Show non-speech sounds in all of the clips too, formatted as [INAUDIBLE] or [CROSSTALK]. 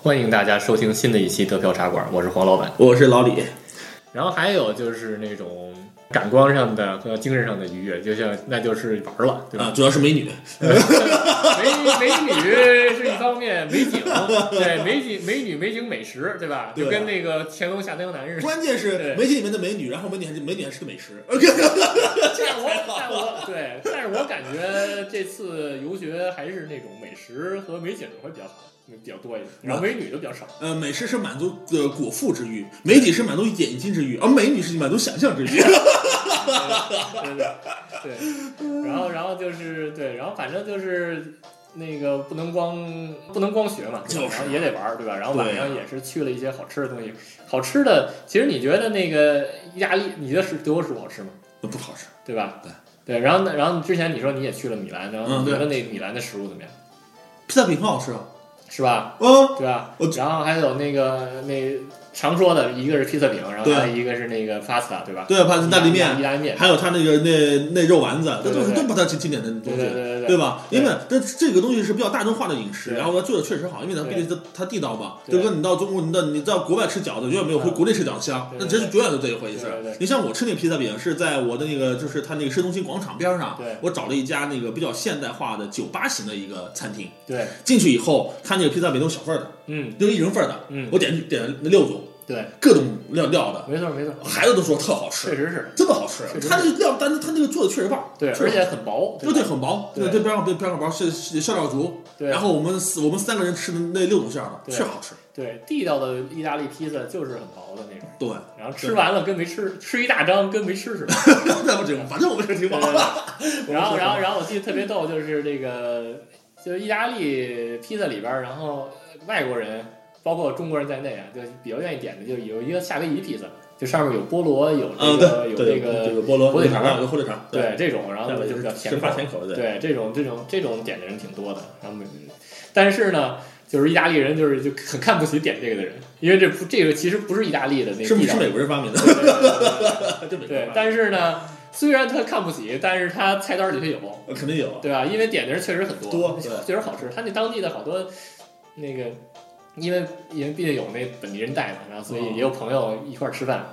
欢迎大家收听新的一期德票茶馆，我是黄老板。我是老李，然后还有就是那种感官上的和精神上的愉悦，就像那就是玩了，对吧？啊，主要是美女，[LAUGHS] 美美女是一方面，[LAUGHS] 美景对美景美女美景美食，对吧？对就跟那个乾隆下江南似的。关键是美景里面的美女，然后美女还是美女还是个美食，但是我但我对，但是我感觉这次游学还是那种美食和美景会比较好，比较多一点，然后美女都比较少。呃，美食是满足呃果腹之欲，美景是满足眼睛之欲，而美女是满足想象之欲。[LAUGHS] 对对对，然后然后就是对，然后反正就是那个不能光不能光学嘛，然后也得玩儿，对吧？然后晚对上也是去了一些好吃的东西，好吃的，其实你觉得那个意大利，你觉得是德国食物好吃吗？不好吃，对吧？对对，然后呢，然后之前你说你也去了米兰，然后你觉得那米兰的食物怎么样？披萨饼很好吃啊。是吧？嗯，对吧我？然后还有那个那常说的一个是披萨饼，然后对还有一个是那个 pasta，对吧？对，怕意大利意面，大利面，还有他那个那那肉丸子，这对对对都都不太经典的东西。对吧？因为这这个东西是比较大众化的饮食，然后它做的确实好，因为它对毕竟它它地道嘛。对就跟你到中国，你到你到国外吃饺子，永远没有回嗯国内吃饺子香，那这是永远都这一回事。你像我吃那个披萨饼，是在我的那个就是它那个市中心广场边上，我找了一家那个比较现代化的酒吧型的一个餐厅。对，进去以后，它那个披萨饼都是小份儿的，嗯，都是一人份儿的。嗯我点点了六种，对，各种料料的，没错没错，孩子都说特好吃，确实是，真的好吃确。实它那个料，但是他那个做的确实棒，对，而且很薄，对对，很薄，对对对，边上边边上薄是是馅料足，对，然后我们四我们三个人吃的那六种馅儿的，对是好吃。对地道的意大利披萨就是很薄的那种，对，然后吃完了跟没吃，吃一大张跟没吃似的。[LAUGHS] 那不行，反正我们是挺饱对的。对 [LAUGHS] 然后然后然后我记得特别逗，就是这个就是意大利披萨里边儿，然后外国人包括中国人在内啊，就比较愿意点的，就有一个夏威夷披萨，就上面有菠萝，有这嗯，个有对这个这个菠萝火腿肠有火腿肠，对这种，然后对，就比较是甜口发甜口的，对这种这种这种点的人挺多的，然后但是呢，就是意大利人就是就很看不起点这个的人，因为这不这个其实不是意大利的那个地道是是美国人发明的，对但是呢，虽然他看不起，但是他菜单里头有，肯定有。对吧？因为点的人确实很多，多确实好吃。他那当地的好多那个，因为因为毕竟有那本地人带嘛，然后所以哦也有朋友一块儿吃饭。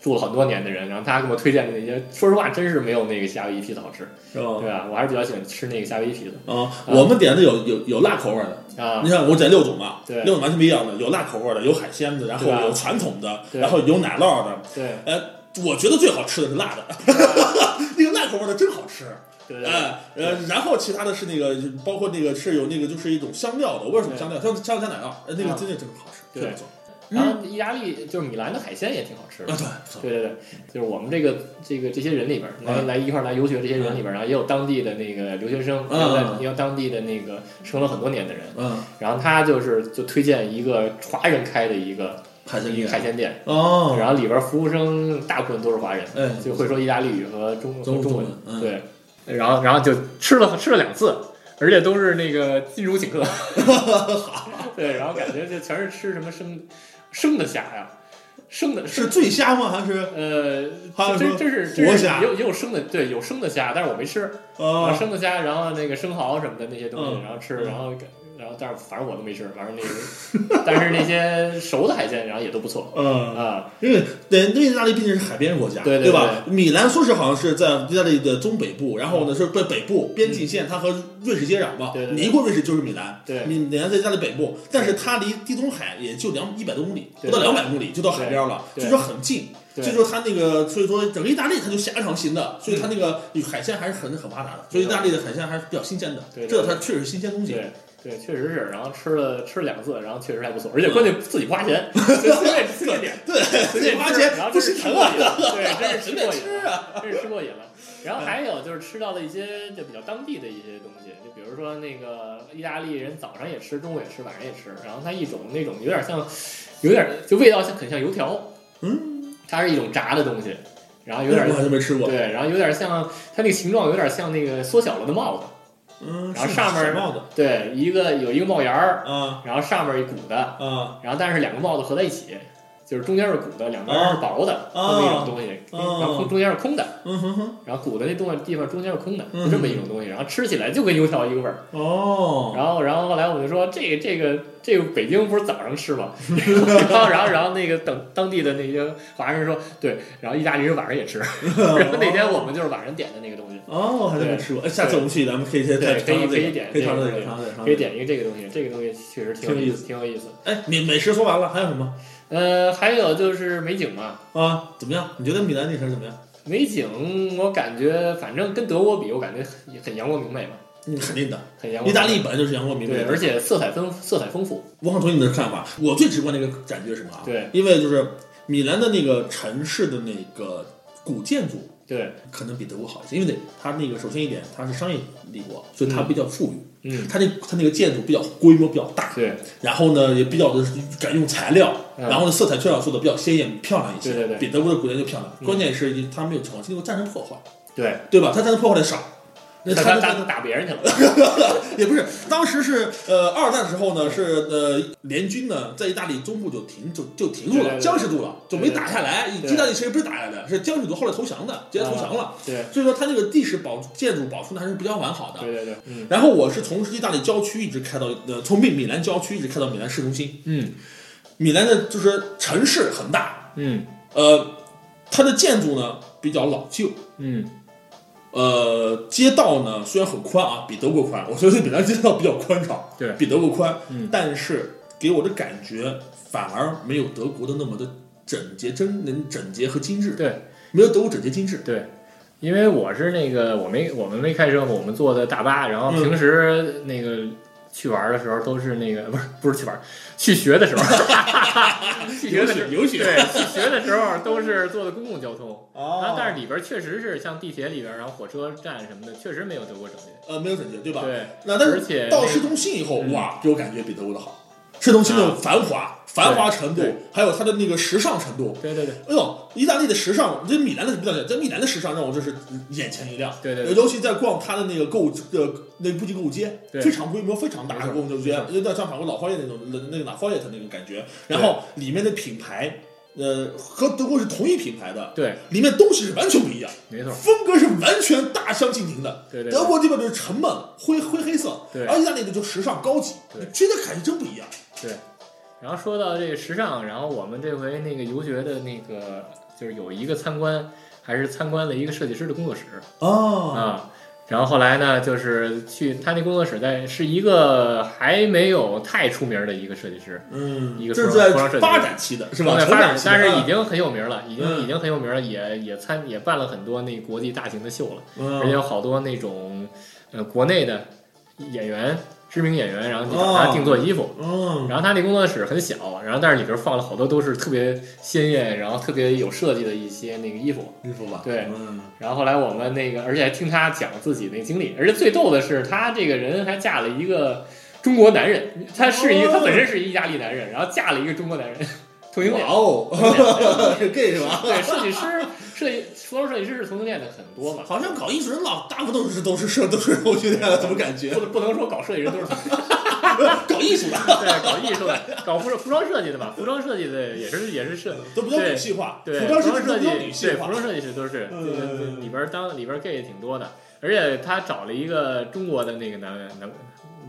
住了很多年的人，然后他给我推荐的那些，说实话，真是没有那个夏威夷披萨好吃，是吧？对吧？我还是比较喜欢吃那个夏威夷披萨啊，我们点的有有有辣口味的，啊你。看我点六种嘛，对六种完全不一样的，有辣口味的，有海鲜的，然后有传统的，然后有奶酪的。对我觉得最好吃的是辣的，[LAUGHS] 那个辣口味的真好吃。对对哎，呃，然后其他的是那个，包括那个是有那个就是一种香料的，我不知道什么香料，香香加奶酪，呃那个啊真的真的好吃，对。特别不错。然后意大利就是米兰的海鲜也挺好吃的。啊，，对，对。对对，就是我们这个这个这些人里边来嗯来一块来游学这些人里边，然后也有当地的那个留学生，嗯。也有在当地的那个生了很多年的人，嗯，然后他就是就推荐一个华人开的一个海鲜店。海鲜店，哦，然后里边服务生大部分都是华人，哎，就会说意大利语和中和中文中中文，嗯。对，然后然后就吃了吃了两次。而且都是那个金主请客，[LAUGHS] 对，然后感觉就全是吃什么生生的虾呀，生的是醉虾吗？还是？呃，这这是活虾？也有也有生的，对，有生的虾，但是我没吃。然后啊？生的虾，然后那个生蚝什么的那些东西，嗯。然后吃，嗯。然后然后但是反正我都没吃，反正那个，但是那些熟的海鲜，然后也都不错嗯，啊。因为对，因为意大利毕竟是海边国家，对对吧？米兰说是好像是在意大利的中北部，然后呢是北北部边境线，它和瑞士接壤嘛，对对一过瑞士就是米兰，对米米兰在意大利北部，但是它离地中海也就两一百多公里，不到两百公里就到海边了，对所以说很近。所以说它那个，所以说整个意大利它就狭长型的，所以它那个海鲜还是很很发达的，所以意大利的海鲜还是比较新鲜的，这它确实是新鲜东西。对对，确实是，然后吃了吃了两次，然后确实还不错，而且关键自己不花钱，就随便随便点，对，随便 [LAUGHS] 花钱然后这是心疼 [LAUGHS] [LAUGHS] 啊吃过瘾，了，对，真是吃过瘾了。真是吃过瘾了。然后还有就是吃到了一些就比较当地的一些东西，就比如说那个意大利人早上也吃，中午也吃，晚上也吃。然后它一种那种有点像，有点就味道像很像油条，嗯，它是一种炸的东西，然后有点我还没吃过。对，然后有点像它那个形状有点像那个缩小了的帽子，嗯，然后上面帽子？对，一个有一个帽檐儿，嗯。然后上面一鼓的，嗯。然后但是两个帽子合在一起，就是中间是鼓的，两边是薄的，啊这么一种东西，啊然后空中间是空的，然后鼓的那东西地方中间是空的，嗯就这么一种东西，然后吃起来就跟油条一个味儿。哦，然后，然后后来我们就说，这个这个这个北京不是早上吃吗？[LAUGHS] 然后，然后，然后那个等当地的那些华人说，对，然后意大利人晚上也吃，[LAUGHS] 然后那天我们就是晚上点的那个东西，哦，我还真没吃过。哎，下次我们去，咱们可以先可以尝尝这个可以点可以。点一个这个东西，这个东西确实挺有意思，挺有意思。哎，美美食说完了，还有什么呃，还有就是美景嘛，啊？怎么样？你觉得米兰那城怎么样？美景我感觉反正跟德国比，我感觉很很阳光明媚嘛，嗯，肯定的。很阳光。意大利本来就是阳光明媚对，而且色彩丰色彩丰富，我很同意你的看法。我最直观的一个感觉是什么啊？对因为就是米兰的那个城市的那个古建筑对，可能比德国好一些，因为它那个首先一点，它是商业帝国，所以它比较富裕。嗯，它那它那个建筑比较规模比较大，对。然后呢也比较的敢用材料，嗯。然后呢色彩缺少做的比较鲜艳漂亮一些，对对对。比德国的古建就漂亮。嗯关键是它没有长期经过战争破坏，对，对吧？它战争破坏的少。那他打打别人去了，[LAUGHS] 也不是，当时是呃二战的时候呢，是呃联军呢在意大利中部就停就就停住了，僵持住了，就没打下来。意大利其实不是打下来的，是僵持住，后来投降的，直接投降了。对所以说它那个地势保建筑保存的还是比较完好的。对对对，嗯然后我是从意大利郊区一直开到呃，从米米兰郊区一直开到米兰市中心。嗯米兰的就是城市很大，嗯呃，它的建筑呢比较老旧，嗯呃，街道呢虽然很宽啊，比德国宽，我觉得比咱街道比较宽敞，对。比德国宽，嗯。但是给我的感觉反而没有德国的那么的整洁、真能整洁和精致，对。没有德国整洁精致。对。因为我是那个我没我们没开车嘛，我们坐的大巴，然后嗯。平时那个去玩的时候都是那个 [LAUGHS] 不是不是去玩，去学的时候，[LAUGHS] 去学的时候有雪，对 [LAUGHS] 去学的时候都是坐的公共交通，然后啊，但是里边确实是像地铁里边，然后火车站什么的，确实没有德国整洁。呃没有整洁，对吧？对，那但而且到市中心以后，嗯哇，给我感觉比德国的好。市中心的啊。繁华、繁华程度，还有它的那个时尚程度，对对对。哎呦，意大利的时尚，这米兰的是比较，这米兰的时尚让我就是眼前一亮。对对对，尤其在逛它的那个购物呃那布吉购物街，非常规模非常大的购物街点像法国老花业那种那个老花业的那个感觉。然后里面的品牌，呃，和德国是同一品牌的，对，里面东西是完全不一样，没错，风格是完全大相径庭的。对对德国基本就是沉闷灰灰黑色，对而意大利的就时尚高级，对真的感觉真不一样。对。然后说到这个时尚，然后我们这回那个游学的那个就是有一个参观，还是参观了一个设计师的工作室哦，啊。然后后来呢，就是去他那工作室在是一个还没有太出名的一个设计师，嗯，一个这是在服装设计发展期的是吧？对发展，但是已经很有名了，已经嗯已经很有名了，也也参也办了很多那国际大型的秀了。嗯而且有好多那种呃国内的演员、知名演员，然后去找哦。他定做衣服。嗯然后他那工作室很小，然后但是里边放了好多都是特别鲜艳，然后特别有设计的一些那个衣服。衣服吧，对。嗯。然后后来我们那个，而且还听他讲自己那经历，而且最逗的是，他这个人还嫁了一个中国男人，他是一个他本身是一意大利男人，然后嫁了一个中国男人，同性恋。哇哦，[LAUGHS] 是 gay 是吧？对，设计师、设计服装设计师是同性恋的很多嘛，好像搞艺术人老大部分都是都是设都是同性恋的，怎么感觉不？不能说搞设计人都是 [LAUGHS] [LAUGHS] 搞艺术的对搞艺术的，搞服服装设计的吧，服装设计的也是也是设都比较女性化，对服装设计。对服装设计师都是里边当里边 gay 也挺多的，而且他找了一个中国的那个男男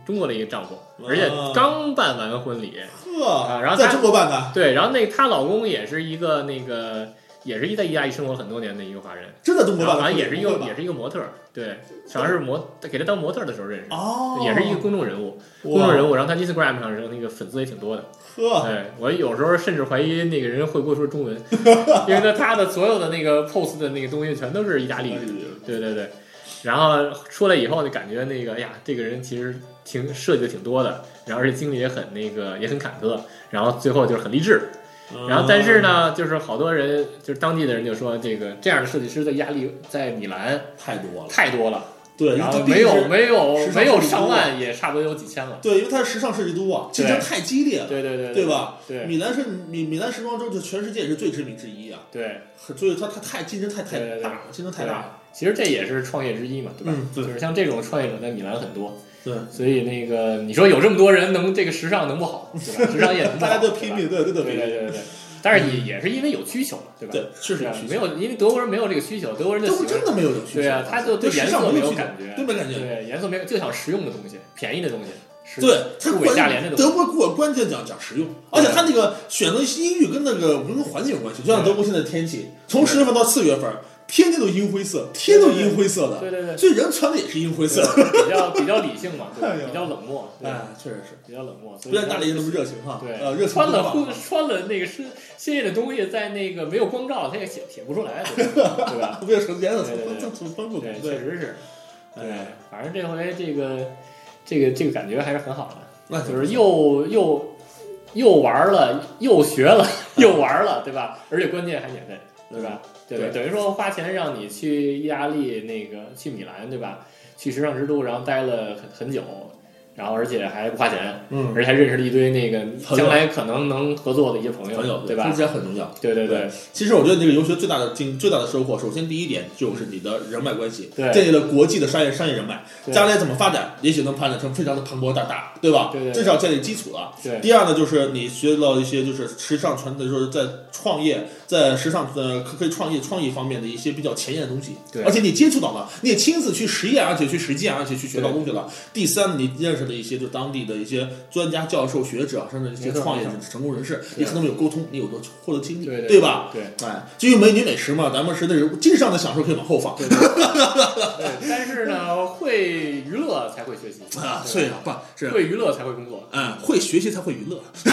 中国的一个丈夫，而且刚办完婚礼，呵，啊然后他在中国办的，对，然后那她老公也是一个那个也是一在意大利生活很多年的一个华人，真的中国然后办的，好像也是一个也是一个模特儿，对，好像是模给他当模特儿的时候认识。哦，也是一个公众人物，公众人物，然后他 Instagram 上是那个粉丝也挺多的。呵，对我有时候甚至怀疑那个人会不会说中文，[LAUGHS] 因为他他的所有的那个 pose 的那个东西全都是意大利语。对对对，然后出来以后就感觉那个，哎呀，这个人其实挺设计的挺多的，然后而且经历也很那个也很坎坷，然后最后就是很励志。然后但是呢，就是好多人就是当地的人就说，这个这样的设计师的压力在米兰太多了，太多了，对，然后没有没有没有上万，也差不多有几千了。对，因为它是时尚设计都啊，竞争太激烈了，对对对对？吧？对米兰是米米兰时装周，就全世界也是最知名之一啊，对，所以它它太竞争太太大了，竞争太大了。其实这也是创业之一嘛，对吧？嗯对就是像这种创业者在米兰很多，对，所以那个你说有这么多人能这个时尚能不好，对吧？时尚也能 [LAUGHS] 大家都拼命，对，都对。对对对对。但是也也是因为有需求嘛，对吧？对，确实是啊有需求没有，因为德国人没有这个需求，德国人就真的没有这个需求。对啊，他就对颜色没有感觉，对没感觉。对颜色没有，就想实用的东西，便宜的东西，对，它物美价廉的东西。德国过关键讲讲实用，而且他那个选择音域跟那个跟环境有关系，就像德国现在的天气，从十月份到四月份，天天都阴灰色，天都阴灰色的，对对对，所以人穿的也是阴灰色。比较比较理性嘛，对 [LAUGHS] 比较冷漠，对哎，确实是，比较冷漠，所不像大理人那么热情哈。对，呃，热情穿了不大婚穿了那个鲜鲜艳的东西，在那个没有光照，它也写写不出来，对吧？[LAUGHS] 对吧？为了呈现的对对对确，实是。对哎，，反正这回这个这个这个感觉还是很好的，那就是又又又玩了，又学了，[LAUGHS] 又玩了，对吧？而且关键还免费，对吧？对吧？等于说花钱让你去意大利那个去米兰，对吧？去时尚之都，然后待了很很久，然后而且还不花钱，嗯，而且还认识了一堆那个将来可能能合作的一些朋友，朋友对吧？这很重要。对对对其实我觉得这个游学最大的经最大的收获，首先第一点就是你的人脉关系，对建立了国际的商业商业人脉，对将来怎么发展，也许能发展成非常的蓬勃大大，对吧？对对对这是要建立基础了。对第二呢，就是你学到一些就是时尚传的，就是在创业，在时尚呃可可以创业创意方面的一些比较前沿的东西。对而且你接触到了，你也亲自去实验，而且去实践，而且去学到东西了。第三，你认识了一些就当地的一些专家、教授、学者，甚至一些创业成功人士，你和他们有沟通，你有的获得经历，对对吧？？对。哎，至于美女美食嘛，咱们是那种精神上的享受可以往后放。[LAUGHS] 但是呢，会娱乐才会学习 [LAUGHS] 啊，对对啊，不是，会娱乐才会工作。嗯，会学习才会娱乐。对，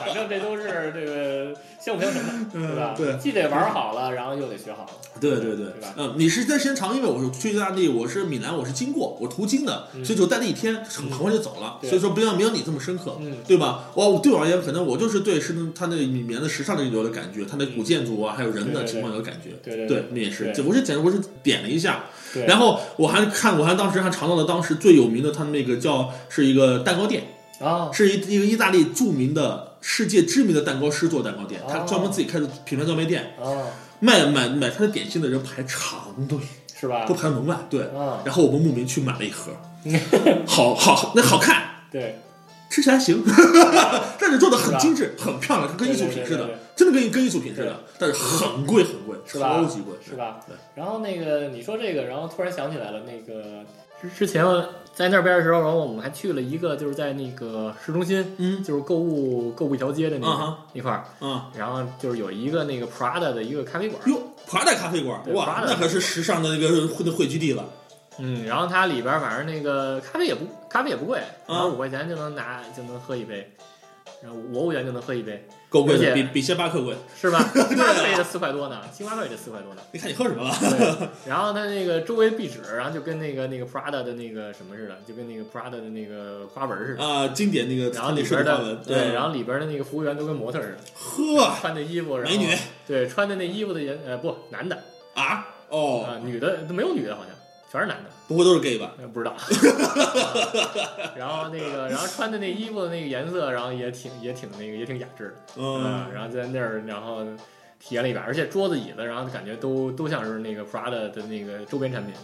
反正这都是这个相辅相成的，[LAUGHS] 对吧？嗯对既得玩好了，然后又得学好了。对对对对吧嗯，你是在时间长，因为我是去意大利，我是米兰，我是经过，我途经的，嗯所以就待了一天，很很快就走了，所以说不像没有你这么深刻，嗯，对吧？我对我而言，可能我就是对是它那里面的时尚的有的感觉，它那古建筑啊，还有人的情况有感觉。对对对，那也是，我是简直我是点了一下，对。然后我还看，我还当时还尝到了当时最有名的，他们那个叫是一个蛋糕店，啊，是一一个意大利著名的、世界知名的蛋糕师做蛋糕店，他哦专门自己开的品牌专卖店，啊，卖买买他的点心的人排长队，是吧都？排门外。对，啊，然后我们慕名去买了一盒，[LAUGHS] 好好那好看，对，吃起来行，[LAUGHS] 但是做的很精致、很漂亮，它跟艺术品似的真的跟跟艺术品似的，但是很贵很贵，是吧超级贵，是吧对？然后那个你说这个，然后突然想起来了，那个之之前在那边的时候，然后我们还去了一个，就是在那个市中心，嗯就是购物购物一条街的那个那块儿，嗯。然后就是有一个那个 Prada 的一个咖啡馆，哟，，Prada 咖啡馆，哇，那可是时尚的那个汇汇聚地了。嗯，然后它里边儿反正那个咖啡也不咖啡也不贵，啊然后五块钱就能拿就能喝一杯，然后五欧元就能喝一杯，够贵的，比比星巴克贵。是吧？[LAUGHS] 星巴克也得四块多呢，星巴克也得四块多呢。你看你喝什么了？对，[LAUGHS] 然后它那个周围壁纸，然后就跟那个那个 Prada 的那个什么似的，就跟那个 Prada 的那个花纹似的。啊，经典那个然后里设边的对，然后后里边的那个服务员都跟模特似的，呵，穿的衣服，然后美女对，穿的那衣服的人呃不男的啊，哦，啊，女的都没有女的，好像全是男的。不会都是 gay 吧？呃，不知道。[LAUGHS] 然后那个，然后穿的那衣服的那个颜色，然后也挺也挺那个也挺雅致的，嗯，然后在那儿，然后体验了一把，而且桌子椅子，然后感觉都都像是那个 Prada 的那个周边产品。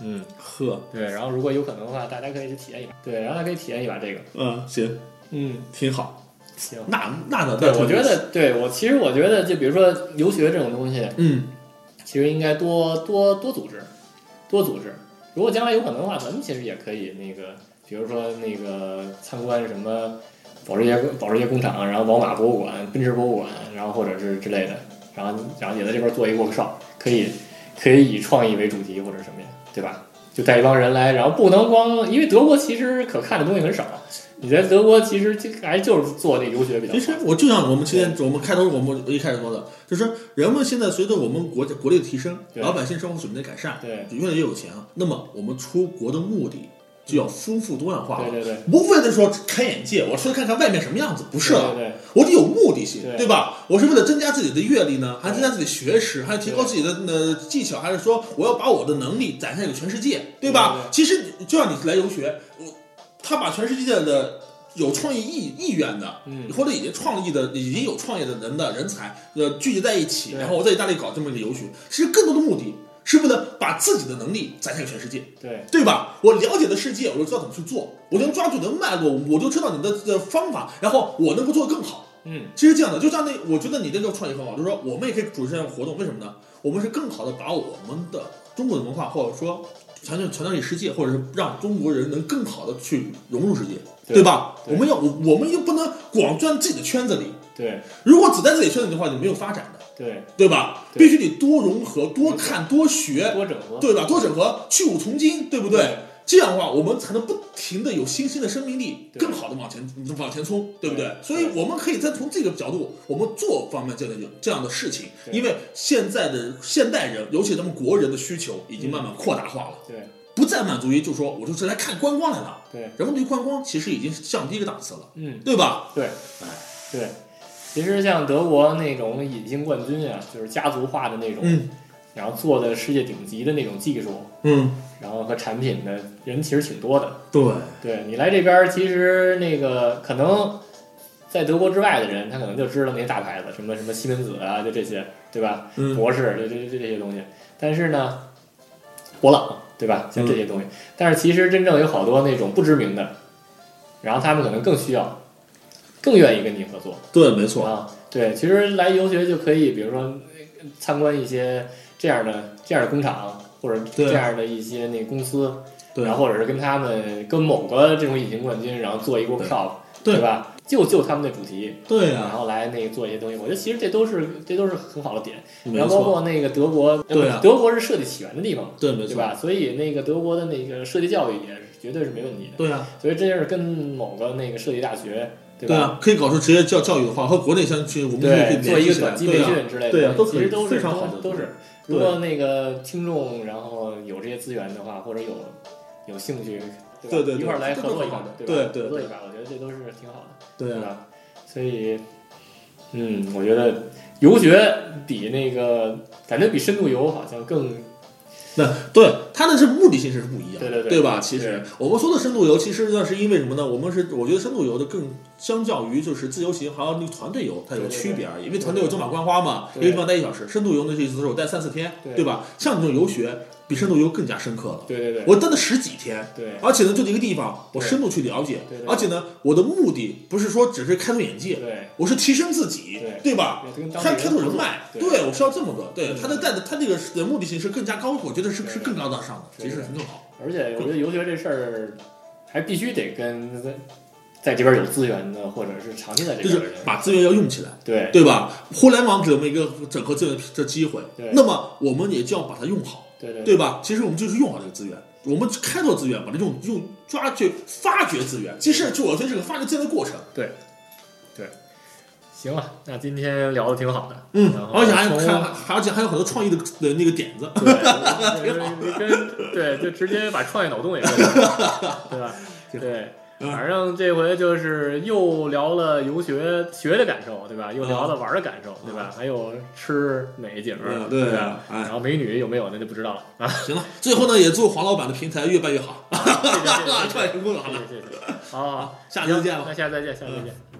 嗯，呵，对，然后如果有可能的话，大家可以去体验一把。对，然后还可以体验一把这个。嗯，行，嗯，挺好。行。那那的，对，那我觉得，对我其实我觉得，就比如说留学这种东西，嗯，其实应该多多多组织，多组织。如果将来有可能的话，咱们其实也可以那个比如说那个参观什么保时捷保时捷工厂，然后宝马博物馆、奔驰博物馆，然后或者是之类的，然后然后也在这边做一个 workshop，可以可以以创意为主题或者什么呀，对吧？就带一帮人来，然后不能光因为德国其实可看的东西很少，你在德国其实就还就是做那留学比较好。其实我就像我们今天我们开头我们一开始说的，就是人们现在随着我们国家国力的提升，老百姓生活水平的改善，对。越来越有钱了，那么我们出国的目的就要丰富多样化了。对对对，不为了说开眼界，我出去看看外面什么样子，不是了，对对我得有目的性，对吧？我是为了增加自己的阅历呢，还是增加自己的学识，还是提高自己的呃技巧，还是说我要把我的能力展现给全世界，对吧？其实就像你来游学，我他把全世界的有创意意意愿的，嗯或者已经创意的、已经有创业的人的人才，呃，聚集在一起，然后我在意大利搞这么一个游学，其实更多的目的是为了把自己的能力展现给全世界。对对吧？我了解的世界，我就知道怎么去做，我能抓住你的脉络，我就知道你的的方法，然后我能够做得更好。嗯其实这样的，就像那，我觉得你这个创意很好，就是说我们也可以组织这样的活动，为什么呢？我们是更好的把我们的中国的文化，或者说传传传到给世界，或者是让中国人能更好的去融入世界，对吧？对我们要我我们又不能光钻自己的圈子里，对如果只在自己圈子里的话，你没有发展的，对，对吧？对。必须得多融合、多看、多学，多整合，对吧？多整合，去芜从今，对不对？这样的话，我们才能不停的有新兴的生命力，更好的往前往前冲，对不对？对。所以我们可以再从这个角度，我们做方面这样的这样的事情，因为现在的现代人，尤其咱们国人的需求已经慢慢扩大化了，对。不再满足于就说我就是来看观光来了，对，人们对观光其实已经降低一个档次了，嗯。对吧？对，哎对。其实像德国那种隐形冠军啊，就是家族化的那种，嗯然后做的世界顶级的那种技术，嗯，然后和产品的人其实挺多的。对，对你来这边儿，其实那个可能在德国之外的人，他可能就知道那些大牌子，什么什么西门子啊，就这些，对吧？嗯博士，这这这这些东西。但是呢，博朗，对吧？像这些东西，但是其实真正有好多那种不知名的，然后他们可能更需要，更愿意跟你合作对，没错，啊。对，其实来游学就可以，比如说呃参观一些这样的这样的工厂，或者这样的一些那公司。对然后或者是跟他们跟某个这种隐形冠军，然后做一个 workshop，对吧？就就他们的主题，对啊，然后来那个做一些东西。我觉得其实这都是这都是很好的点。然后包，括那个德国，对啊德国是设计起源的地方，对，没错，对吧？所以那个德国的那个设计教育也是绝对是没问题的。对啊，所以这就是跟某个那个设计大学，对吧？对啊，可以搞出职业教教育的话，和国内相去，我们是可以对，做一个短期培训之类的，对啊都其实都是非常好的都是。如果那个听众然后有这些资源的话，或者有有兴趣，吧对对对一块儿来合作一把都很好的，对吧？对对合作一把，我觉得这都是挺好的，对啊，吧？所以，嗯，我觉得游学比那个感觉比深度游好像更那对它的是目的性是不一样的，对对对吧？其实我们说的深度游，其实呢是因为什么呢？我们是我觉得深度游的更相较于就是自由行还有那个团队游，它有区别而已。因为团队游走马观花嘛，一个地方待一小时，深度游呢这意思是我待三四天，对对吧？像这种游学比深度游更加深刻了。对对对，我待了十几天，对。而且呢，就这个地方，我深度去了解对对，而且呢，我的目的不是说只是开拓眼界，对我是提升自己，对对吧？开开拓人脉，对。对我是要这么个，对嗯他的带的他这个的目的性是更加高，我觉得是对是更高大上的，对其实是更好。而且我觉得游学这事儿还必须得跟在在这边有资源的，或者是长期在这就是边的人，把资源要用起来，对对吧？互联网给我们一个整合资源的机会对，那么我们也就要把它用好，对对对吧？其实我们就是用好这个资源，我们开拓资源，把它用用抓去发掘资源。其实就我觉得是个发掘资源的过程，对，对行了，那今天聊的挺好的，嗯，而且还从还还而且还有很多创意的的那个点子，对，对，就直接把创业脑洞也对吧？[LAUGHS] 对，嗯反正这回就是又聊了游学学的感受，对吧？又聊了玩的感受，对吧？还有吃美景嗯，对对吧？哎然后美女有没有那就不知道了啊。[LAUGHS] 行了，最后呢，也祝黄老板的平台越办越好，谢谢谢谢创业成功了，好谢 [LAUGHS] 了，谢谢谢，好好好，下次再见了那。下次再见，下次再见。